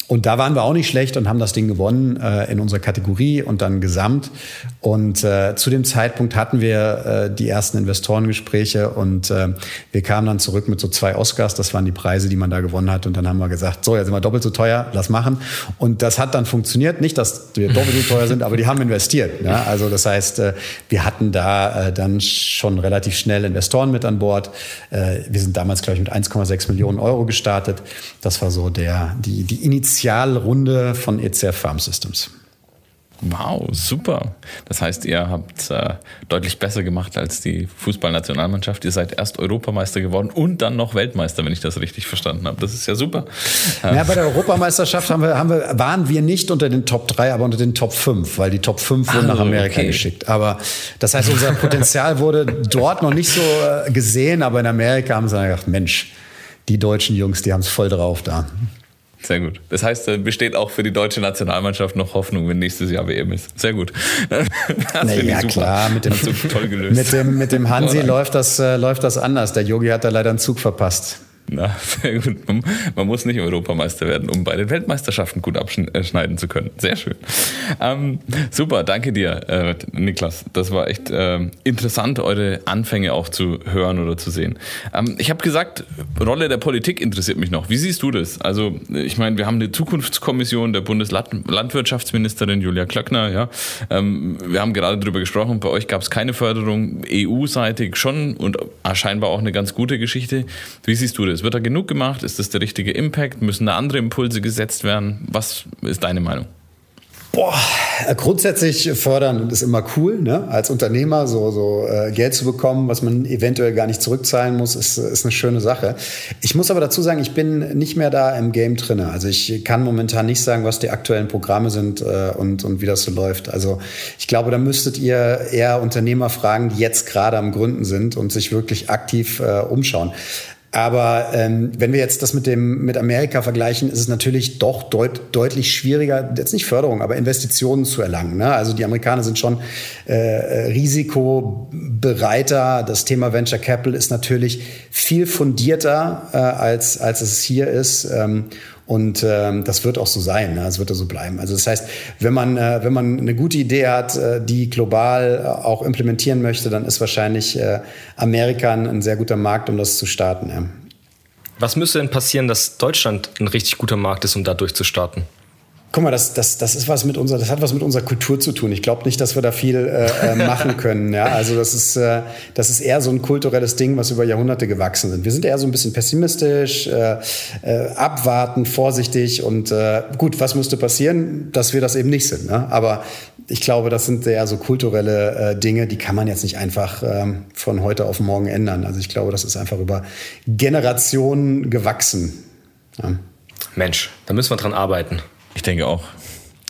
Und da waren wir auch nicht schlecht und haben das Ding gewonnen äh, in unserer Kategorie und dann gesamt. Und äh, zu dem Zeitpunkt hatten wir äh, die ersten Investorengespräche und äh, wir kamen dann zurück mit so zwei Oscars. Das waren die Preise, die man da gewonnen hat. Und dann haben wir gesagt, so, jetzt sind wir doppelt so teuer, lass machen. Und das hat dann funktioniert. Nicht, dass wir doppelt so teuer sind, aber die haben investiert. Ja? Also das heißt, äh, wir hatten da äh, dann schon relativ schnell Investoren mit an Bord. Äh, wir sind damals, glaube ich, mit 1,6 Millionen Euro gestartet. Das war so der, die, die Initiative Initialrunde von ECR Farm Systems. Wow, super. Das heißt, ihr habt äh, deutlich besser gemacht als die Fußballnationalmannschaft. Ihr seid erst Europameister geworden und dann noch Weltmeister, wenn ich das richtig verstanden habe. Das ist ja super. Ja, bei der Europameisterschaft haben wir, haben wir, waren wir nicht unter den Top 3, aber unter den Top 5, weil die Top 5 wurden ah, nach Amerika okay. geschickt. Aber das heißt, unser Potenzial wurde dort noch nicht so äh, gesehen, aber in Amerika haben sie gedacht, Mensch, die deutschen Jungs, die haben es voll drauf da. Sehr gut. Das heißt, äh, besteht auch für die deutsche Nationalmannschaft noch Hoffnung, wenn nächstes Jahr WM ist. Sehr gut. Das ja, klar. Mit dem, toll gelöst. Mit dem, mit dem Hansi läuft das, äh, läuft das anders. Der Yogi hat da leider einen Zug verpasst. Na, sehr gut. Man, muss nicht Europameister werden, um bei den Weltmeisterschaften gut abschneiden zu können. Sehr schön. Ähm, super, danke dir, äh, Niklas. Das war echt äh, interessant, eure Anfänge auch zu hören oder zu sehen. Ähm, ich habe gesagt, Rolle der Politik interessiert mich noch. Wie siehst du das? Also, ich meine, wir haben eine Zukunftskommission der Bundeslandwirtschaftsministerin Julia Klöckner. Ja, ähm, wir haben gerade darüber gesprochen. Bei euch gab es keine Förderung, EU-seitig schon und scheinbar auch eine ganz gute Geschichte. Wie siehst du das? Ist. Wird da genug gemacht? Ist das der richtige Impact? Müssen da andere Impulse gesetzt werden? Was ist deine Meinung? Boah, grundsätzlich fördern ist immer cool, ne? Als Unternehmer so, so äh, Geld zu bekommen, was man eventuell gar nicht zurückzahlen muss, ist, ist eine schöne Sache. Ich muss aber dazu sagen, ich bin nicht mehr da im Game drinne. Also ich kann momentan nicht sagen, was die aktuellen Programme sind äh, und, und wie das so läuft. Also ich glaube, da müsstet ihr eher Unternehmer fragen, die jetzt gerade am Gründen sind und sich wirklich aktiv äh, umschauen. Aber ähm, wenn wir jetzt das mit dem mit Amerika vergleichen, ist es natürlich doch deut deutlich schwieriger, jetzt nicht Förderung, aber Investitionen zu erlangen. Ne? Also die Amerikaner sind schon äh, risikobereiter. Das Thema Venture Capital ist natürlich viel fundierter äh, als als es hier ist. Ähm, und ähm, das wird auch so sein, ne? das wird auch so bleiben. Also das heißt, wenn man, äh, wenn man eine gute Idee hat, äh, die global äh, auch implementieren möchte, dann ist wahrscheinlich äh, Amerika ein sehr guter Markt, um das zu starten. Ja. Was müsste denn passieren, dass Deutschland ein richtig guter Markt ist, um da durchzustarten? Guck mal, das, das, das ist was mit unserer, das hat was mit unserer Kultur zu tun. Ich glaube nicht, dass wir da viel äh, äh, machen können. Ja? Also das ist, äh, das ist eher so ein kulturelles Ding, was über Jahrhunderte gewachsen sind. Wir sind eher so ein bisschen pessimistisch, äh, äh, abwarten, vorsichtig und äh, gut, was müsste passieren, dass wir das eben nicht sind. Ne? Aber ich glaube, das sind eher so kulturelle äh, Dinge, die kann man jetzt nicht einfach ähm, von heute auf morgen ändern. Also ich glaube, das ist einfach über Generationen gewachsen. Ja. Mensch, da müssen wir dran arbeiten. Ich denke auch.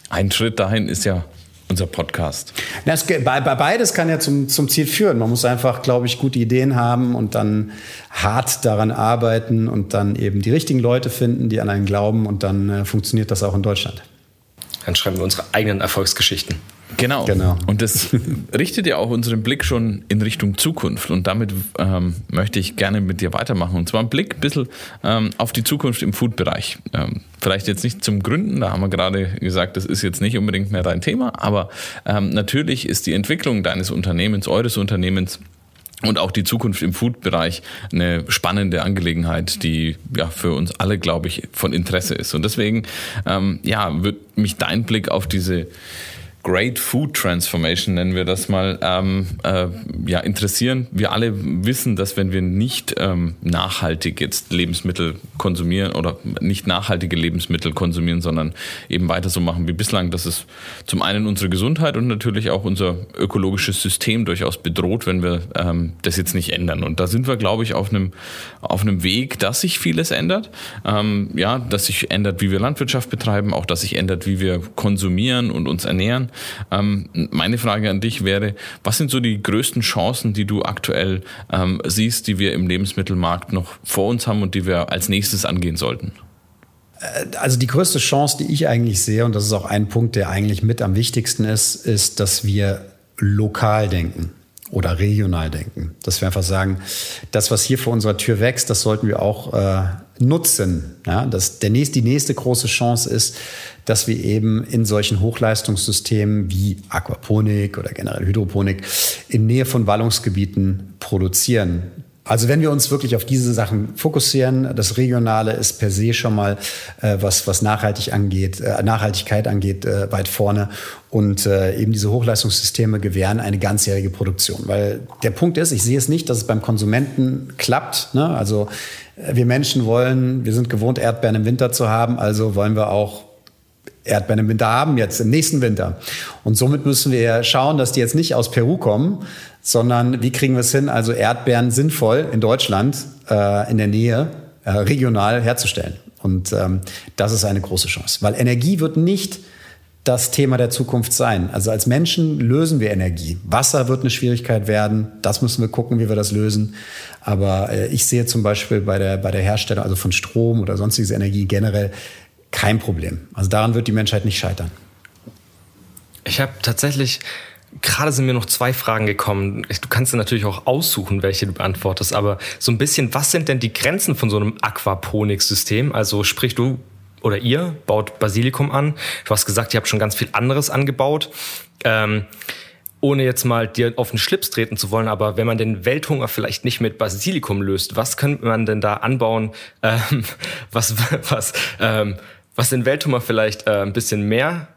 Ein Schritt dahin ist ja unser Podcast. Das, beides kann ja zum, zum Ziel führen. Man muss einfach, glaube ich, gute Ideen haben und dann hart daran arbeiten und dann eben die richtigen Leute finden, die an einen glauben und dann äh, funktioniert das auch in Deutschland. Dann schreiben wir unsere eigenen Erfolgsgeschichten. Genau. genau. Und das richtet ja auch unseren Blick schon in Richtung Zukunft. Und damit ähm, möchte ich gerne mit dir weitermachen. Und zwar ein Blick ein bisschen ähm, auf die Zukunft im Food-Bereich. Ähm, vielleicht jetzt nicht zum Gründen, da haben wir gerade gesagt, das ist jetzt nicht unbedingt mehr dein Thema, aber ähm, natürlich ist die Entwicklung deines Unternehmens, eures Unternehmens, und auch die Zukunft im Food-Bereich eine spannende Angelegenheit, die ja für uns alle, glaube ich, von Interesse ist. Und deswegen, ähm, ja, wird mich dein Blick auf diese Great Food Transformation, nennen wir das mal, ähm, äh, ja, interessieren. Wir alle wissen, dass wenn wir nicht ähm, nachhaltig jetzt Lebensmittel konsumieren oder nicht nachhaltige Lebensmittel konsumieren, sondern eben weiter so machen wie bislang, dass es zum einen unsere Gesundheit und natürlich auch unser ökologisches System durchaus bedroht, wenn wir ähm, das jetzt nicht ändern. Und da sind wir, glaube ich, auf einem, auf einem Weg, dass sich vieles ändert. Ähm, ja, dass sich ändert, wie wir Landwirtschaft betreiben, auch dass sich ändert, wie wir konsumieren und uns ernähren. Ähm, meine Frage an dich wäre, was sind so die größten Chancen, die du aktuell ähm, siehst, die wir im Lebensmittelmarkt noch vor uns haben und die wir als nächstes angehen sollten? Äh, also die größte Chance, die ich eigentlich sehe, und das ist auch ein Punkt, der eigentlich mit am wichtigsten ist, ist, dass wir lokal denken oder regional denken. Dass wir einfach sagen, das, was hier vor unserer Tür wächst, das sollten wir auch äh, nutzen. Ja, dass der nächste, die nächste große Chance ist, dass wir eben in solchen Hochleistungssystemen wie Aquaponik oder generell Hydroponik in Nähe von Wallungsgebieten produzieren. Also wenn wir uns wirklich auf diese Sachen fokussieren, das Regionale ist per se schon mal, äh, was, was Nachhaltig angeht, äh, Nachhaltigkeit angeht, äh, weit vorne. Und äh, eben diese Hochleistungssysteme gewähren eine ganzjährige Produktion. Weil der Punkt ist, ich sehe es nicht, dass es beim Konsumenten klappt. Ne? Also wir Menschen wollen, wir sind gewohnt, Erdbeeren im Winter zu haben, also wollen wir auch Erdbeeren im Winter haben, jetzt im nächsten Winter. Und somit müssen wir schauen, dass die jetzt nicht aus Peru kommen, sondern wie kriegen wir es hin, also Erdbeeren sinnvoll in Deutschland, äh, in der Nähe, äh, regional herzustellen. Und ähm, das ist eine große Chance, weil Energie wird nicht das Thema der Zukunft sein. Also als Menschen lösen wir Energie. Wasser wird eine Schwierigkeit werden. Das müssen wir gucken, wie wir das lösen. Aber äh, ich sehe zum Beispiel bei der, bei der Herstellung also von Strom oder sonstiges Energie generell kein Problem. Also daran wird die Menschheit nicht scheitern. Ich habe tatsächlich Gerade sind mir noch zwei Fragen gekommen. Du kannst dir natürlich auch aussuchen, welche du beantwortest, aber so ein bisschen, was sind denn die Grenzen von so einem Aquaponik-System? Also sprich, du oder ihr baut Basilikum an. Du hast gesagt, ihr habt schon ganz viel anderes angebaut. Ähm, ohne jetzt mal dir auf den Schlips treten zu wollen, aber wenn man den Welthunger vielleicht nicht mit Basilikum löst, was könnte man denn da anbauen, ähm, was, was, ähm, was den Welthunger vielleicht äh, ein bisschen mehr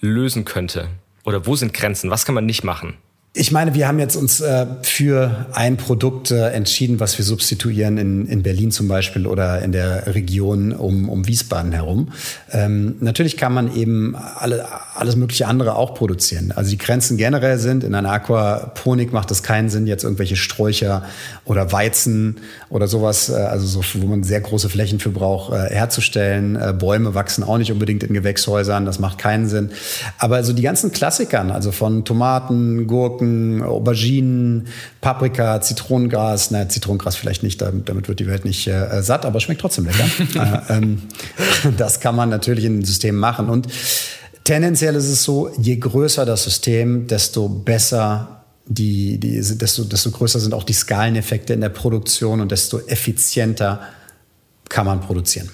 lösen könnte? Oder wo sind Grenzen? Was kann man nicht machen? Ich meine, wir haben jetzt uns äh, für ein Produkt äh, entschieden, was wir substituieren in, in Berlin zum Beispiel oder in der Region um, um Wiesbaden herum. Ähm, natürlich kann man eben alle, alles mögliche andere auch produzieren. Also die Grenzen generell sind, in einer Aquaponik macht es keinen Sinn, jetzt irgendwelche Sträucher oder Weizen oder sowas, äh, also so, wo man sehr große Flächen für braucht, äh, herzustellen. Äh, Bäume wachsen auch nicht unbedingt in Gewächshäusern, das macht keinen Sinn. Aber also die ganzen Klassikern, also von Tomaten, Gurken, Gurken, Auberginen, Paprika, Zitronengras. Na, Zitronengras vielleicht nicht, damit wird die Welt nicht äh, satt, aber schmeckt trotzdem lecker. äh, ähm, das kann man natürlich in den Systemen machen. Und tendenziell ist es so, je größer das System, desto besser die, die, desto, desto größer sind auch die Skaleneffekte in der Produktion und desto effizienter kann man produzieren.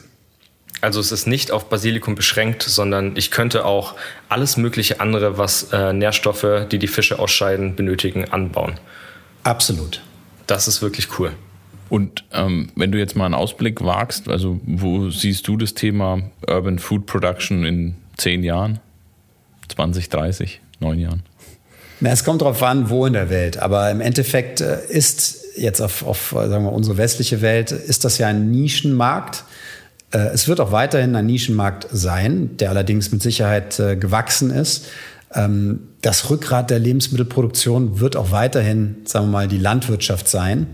Also es ist nicht auf Basilikum beschränkt, sondern ich könnte auch alles mögliche andere, was äh, Nährstoffe, die die Fische ausscheiden, benötigen, anbauen. Absolut. Das ist wirklich cool. Und ähm, wenn du jetzt mal einen Ausblick wagst, also wo siehst du das Thema Urban Food Production in zehn Jahren, 20, 30, neun Jahren? Na, es kommt darauf an, wo in der Welt. Aber im Endeffekt äh, ist jetzt auf, auf sagen wir, unsere westliche Welt, ist das ja ein Nischenmarkt. Äh, es wird auch weiterhin ein Nischenmarkt sein, der allerdings mit Sicherheit äh, gewachsen ist. Ähm, das Rückgrat der Lebensmittelproduktion wird auch weiterhin, sagen wir mal, die Landwirtschaft sein.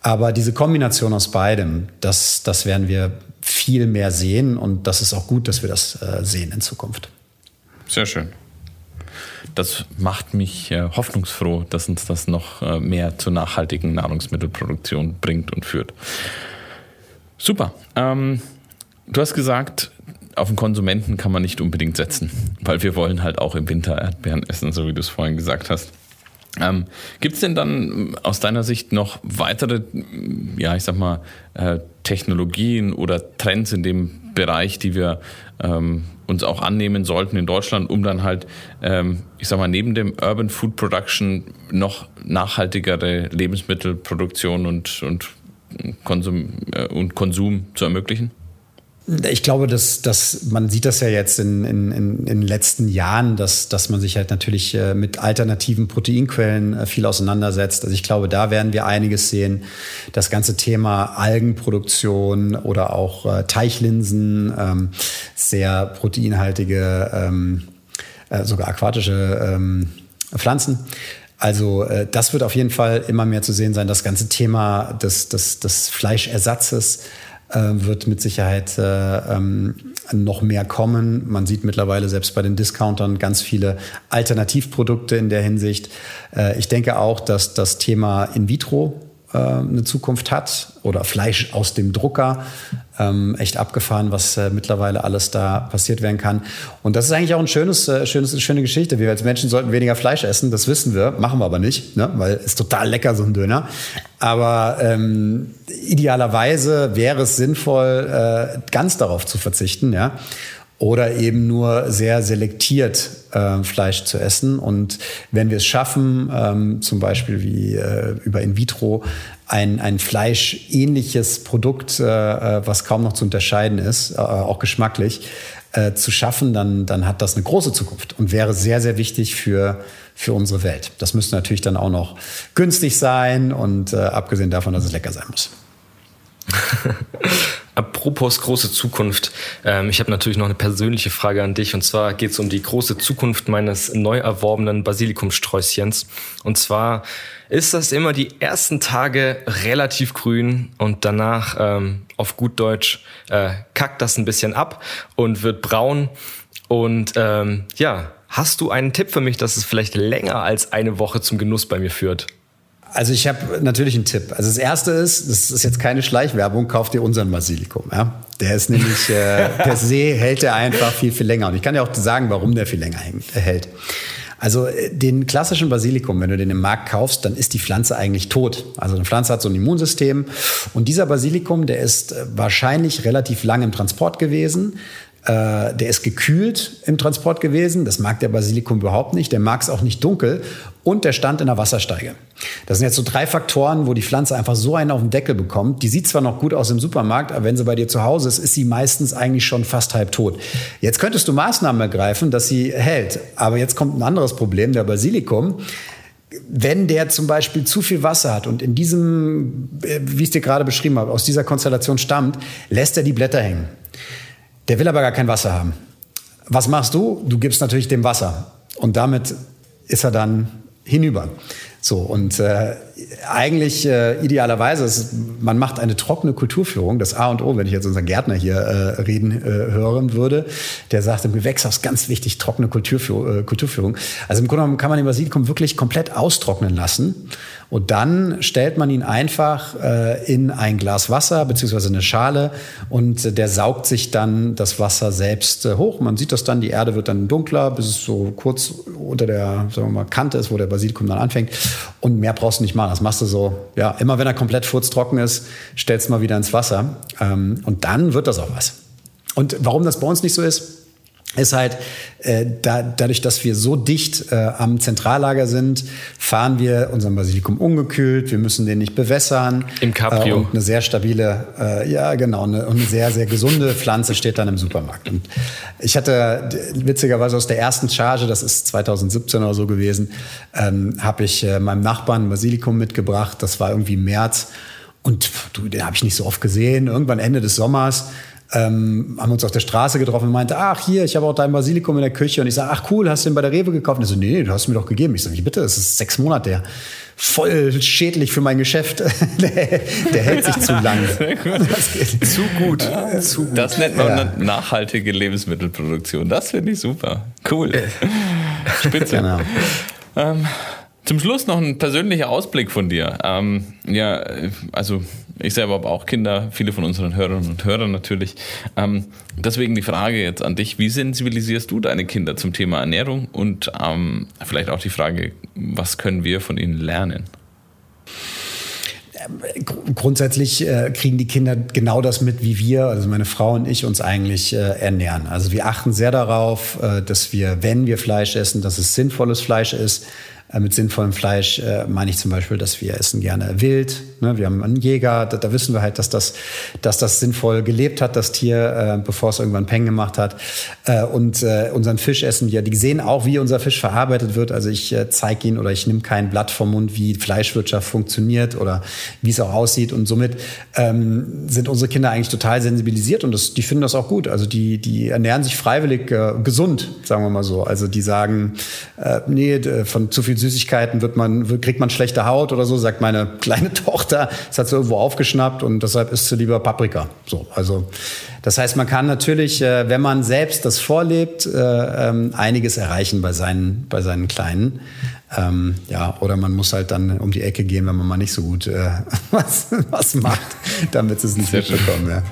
Aber diese Kombination aus beidem, das, das werden wir viel mehr sehen und das ist auch gut, dass wir das äh, sehen in Zukunft. Sehr schön. Das macht mich hoffnungsfroh, dass uns das noch mehr zur nachhaltigen Nahrungsmittelproduktion bringt und führt. Super. Ähm, Du hast gesagt, auf den Konsumenten kann man nicht unbedingt setzen, weil wir wollen halt auch im Winter Erdbeeren essen, so wie du es vorhin gesagt hast. Ähm, Gibt es denn dann aus deiner Sicht noch weitere, ja, ich sag mal, äh, Technologien oder Trends in dem Bereich, die wir ähm, uns auch annehmen sollten in Deutschland, um dann halt, ähm, ich sag mal, neben dem Urban Food Production noch nachhaltigere Lebensmittelproduktion und, und, Konsum, äh, und Konsum zu ermöglichen? Ich glaube, dass, dass man sieht das ja jetzt in, in, in, den letzten Jahren, dass, dass man sich halt natürlich äh, mit alternativen Proteinquellen äh, viel auseinandersetzt. Also ich glaube, da werden wir einiges sehen. Das ganze Thema Algenproduktion oder auch äh, Teichlinsen, ähm, sehr proteinhaltige, ähm, sogar aquatische ähm, Pflanzen. Also das wird auf jeden Fall immer mehr zu sehen sein. Das ganze Thema des, des, des Fleischersatzes äh, wird mit Sicherheit äh, ähm, noch mehr kommen. Man sieht mittlerweile selbst bei den Discountern ganz viele Alternativprodukte in der Hinsicht. Äh, ich denke auch, dass das Thema In vitro äh, eine Zukunft hat oder Fleisch aus dem Drucker. Ähm, echt abgefahren, was äh, mittlerweile alles da passiert werden kann. Und das ist eigentlich auch ein schönes, äh, schönes, schöne Geschichte. Wir als Menschen sollten weniger Fleisch essen, das wissen wir, machen wir aber nicht, ne? weil es total lecker so ein Döner. Aber ähm, idealerweise wäre es sinnvoll, äh, ganz darauf zu verzichten, ja oder eben nur sehr selektiert äh, Fleisch zu essen. Und wenn wir es schaffen, ähm, zum Beispiel wie äh, über In vitro, ein, ein fleischähnliches Produkt, äh, äh was kaum noch zu unterscheiden ist, äh, auch geschmacklich, äh, zu schaffen, dann, dann hat das eine große Zukunft und wäre sehr, sehr wichtig für, für unsere Welt. Das müsste natürlich dann auch noch günstig sein und abgesehen davon, dass es lecker sein muss. Apropos große Zukunft, ähm, ich habe natürlich noch eine persönliche Frage an dich und zwar geht es um die große Zukunft meines neu erworbenen Basilikumsträußchens. Und zwar ist das immer die ersten Tage relativ grün und danach ähm, auf gut Deutsch äh, kackt das ein bisschen ab und wird braun. Und ähm, ja, hast du einen Tipp für mich, dass es vielleicht länger als eine Woche zum Genuss bei mir führt? Also ich habe natürlich einen Tipp. Also das erste ist, das ist jetzt keine Schleichwerbung, kauft ihr unseren Basilikum. Ja? Der ist nämlich äh, per se hält er einfach viel viel länger. Und ich kann dir auch sagen, warum der viel länger hält. Also äh, den klassischen Basilikum, wenn du den im Markt kaufst, dann ist die Pflanze eigentlich tot. Also eine Pflanze hat so ein Immunsystem und dieser Basilikum, der ist äh, wahrscheinlich relativ lang im Transport gewesen. Äh, der ist gekühlt im Transport gewesen. Das mag der Basilikum überhaupt nicht. Der mag es auch nicht dunkel. Und der stand in der Wassersteige. Das sind jetzt so drei Faktoren, wo die Pflanze einfach so einen auf den Deckel bekommt. Die sieht zwar noch gut aus im Supermarkt, aber wenn sie bei dir zu Hause ist, ist sie meistens eigentlich schon fast halb tot. Jetzt könntest du Maßnahmen ergreifen, dass sie hält. Aber jetzt kommt ein anderes Problem. Der Basilikum wenn der zum Beispiel zu viel Wasser hat und in diesem, äh, wie ich es dir gerade beschrieben habe, aus dieser Konstellation stammt, lässt er die Blätter hängen. Der will aber gar kein Wasser haben. Was machst du? Du gibst natürlich dem Wasser. Und damit ist er dann hinüber. So, und äh, eigentlich äh, idealerweise, ist, man macht eine trockene Kulturführung, das A und O, wenn ich jetzt unseren Gärtner hier äh, reden äh, hören würde, der sagt im Gewächshaus ganz wichtig, trockene Kulturführ äh, Kulturführung. Also im Grunde genommen kann man den Basilikum wirklich komplett austrocknen lassen und dann stellt man ihn einfach äh, in ein Glas Wasser beziehungsweise eine Schale und äh, der saugt sich dann das Wasser selbst äh, hoch. Man sieht das dann, die Erde wird dann dunkler, bis es so kurz unter der sagen wir mal, Kante ist, wo der Basilikum dann anfängt. Und mehr brauchst du nicht machen. Das machst du so, ja, immer wenn er komplett furztrocken ist, stellst du mal wieder ins Wasser. Ähm, und dann wird das auch was. Und warum das bei uns nicht so ist, ist halt, äh, da, dadurch, dass wir so dicht äh, am Zentrallager sind, fahren wir unseren Basilikum ungekühlt, wir müssen den nicht bewässern. Im Cabrio. Äh, und eine sehr stabile, äh, ja genau, eine, und eine sehr, sehr gesunde Pflanze steht dann im Supermarkt. Und ich hatte witzigerweise aus der ersten Charge, das ist 2017 oder so gewesen, ähm, habe ich äh, meinem Nachbarn Basilikum mitgebracht, das war irgendwie März. Und du, den habe ich nicht so oft gesehen. Irgendwann Ende des Sommers ähm, haben uns auf der Straße getroffen und meinte, ach hier, ich habe auch dein Basilikum in der Küche. Und ich sage, ach cool, hast du den bei der Rewe gekauft? Und er so, nee, du hast mir doch gegeben. Ich sage, wie bitte, das ist sechs Monate her. Voll schädlich für mein Geschäft. der, hält sich zu lang. zu gut. zu gut. Das nennt man ja. nachhaltige Lebensmittelproduktion. Das finde ich super. Cool. Spitze. Genau. Ähm, zum Schluss noch ein persönlicher Ausblick von dir. Ähm, ja, also ich selber habe auch Kinder, viele von unseren Hörerinnen und Hörern natürlich. Ähm, deswegen die Frage jetzt an dich, wie sensibilisierst du deine Kinder zum Thema Ernährung und ähm, vielleicht auch die Frage, was können wir von ihnen lernen? grundsätzlich äh, kriegen die Kinder genau das mit, wie wir, also meine Frau und ich, uns eigentlich äh, ernähren. Also wir achten sehr darauf, äh, dass wir, wenn wir Fleisch essen, dass es sinnvolles Fleisch ist, mit sinnvollem Fleisch äh, meine ich zum Beispiel, dass wir essen gerne wild. Ne? Wir haben einen Jäger, da, da, wissen wir halt, dass das, dass das sinnvoll gelebt hat, das Tier, äh, bevor es irgendwann Peng gemacht hat. Äh, und äh, unseren Fisch essen wir. Die sehen auch, wie unser Fisch verarbeitet wird. Also ich äh, zeige ihnen oder ich nehme kein Blatt vom Mund, wie Fleischwirtschaft funktioniert oder wie es auch aussieht. Und somit ähm, sind unsere Kinder eigentlich total sensibilisiert und das, die finden das auch gut. Also die, die ernähren sich freiwillig äh, gesund, sagen wir mal so. Also die sagen, äh, nee, von zu viel Süßigkeiten wird man, kriegt man schlechte Haut oder so, sagt meine kleine Tochter. Das hat sie irgendwo aufgeschnappt und deshalb isst sie lieber Paprika. So, also das heißt, man kann natürlich, äh, wenn man selbst das vorlebt, äh, ähm, einiges erreichen bei seinen, bei seinen Kleinen. Ähm, ja, oder man muss halt dann um die Ecke gehen, wenn man mal nicht so gut äh, was, was macht, damit sie es nicht mitbekommen. Ja.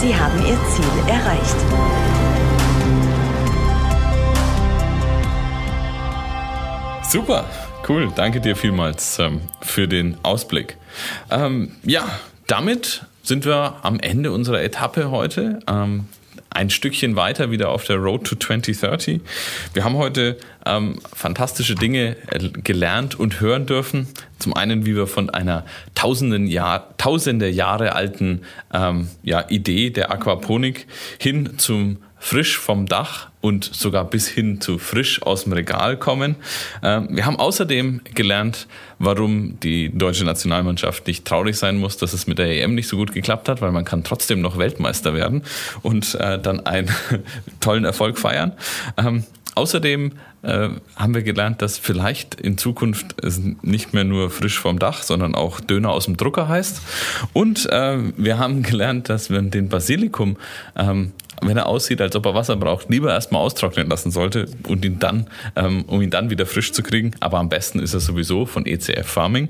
Sie haben Ihr Ziel erreicht. Super, cool. Danke dir vielmals ähm, für den Ausblick. Ähm, ja, damit sind wir am Ende unserer Etappe heute. Ähm, ein Stückchen weiter wieder auf der Road to 2030. Wir haben heute ähm, fantastische Dinge äh, gelernt und hören dürfen. Zum einen, wie wir von einer tausenden Jahr, tausende Jahre alten ähm, ja, Idee der Aquaponik hin zum frisch vom Dach und sogar bis hin zu frisch aus dem Regal kommen. Ähm, wir haben außerdem gelernt, warum die deutsche Nationalmannschaft nicht traurig sein muss, dass es mit der EM nicht so gut geklappt hat, weil man kann trotzdem noch Weltmeister werden und äh, dann einen tollen Erfolg feiern. Ähm, außerdem äh, haben wir gelernt, dass vielleicht in Zukunft es nicht mehr nur frisch vom Dach, sondern auch Döner aus dem Drucker heißt. Und äh, wir haben gelernt, dass wir den Basilikum ähm, wenn er aussieht, als ob er Wasser braucht, lieber erstmal austrocknen lassen sollte und ihn dann, ähm, um ihn dann wieder frisch zu kriegen. Aber am besten ist er sowieso von ECF Farming.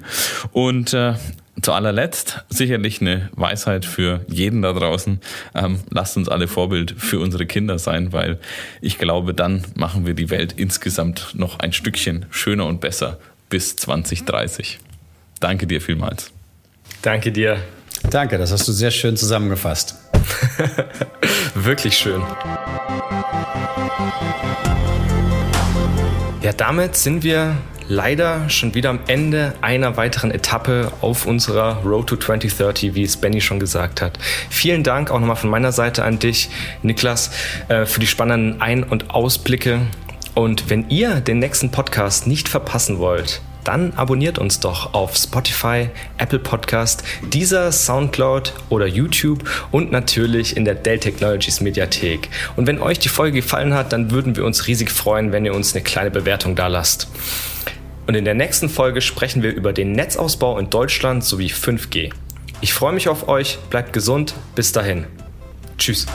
Und äh, zu allerletzt sicherlich eine Weisheit für jeden da draußen. Ähm, lasst uns alle Vorbild für unsere Kinder sein, weil ich glaube, dann machen wir die Welt insgesamt noch ein Stückchen schöner und besser bis 2030. Danke dir vielmals. Danke dir. Danke, das hast du sehr schön zusammengefasst. Wirklich schön. Ja, damit sind wir leider schon wieder am Ende einer weiteren Etappe auf unserer Road to 2030, wie es Benny schon gesagt hat. Vielen Dank auch nochmal von meiner Seite an dich, Niklas, äh, für die spannenden Ein- und Ausblicke Und wenn ihr den nächsten Podcast nicht verpassen wollt, dann abonniert uns doch auf Spotify, Apple Podcast, dieser Soundcloud oder YouTube und natürlich in der Dell Technologies Mediathek. Und wenn euch die Folge gefallen hat, dann würden wir uns riesig freuen, wenn ihr uns eine kleine Bewertung da lasst. Und in der nächsten Folge sprechen wir über den Netzausbau in Deutschland sowie 5G. Ich freue mich auf euch, bleibt gesund, bis dahin. Tschüss.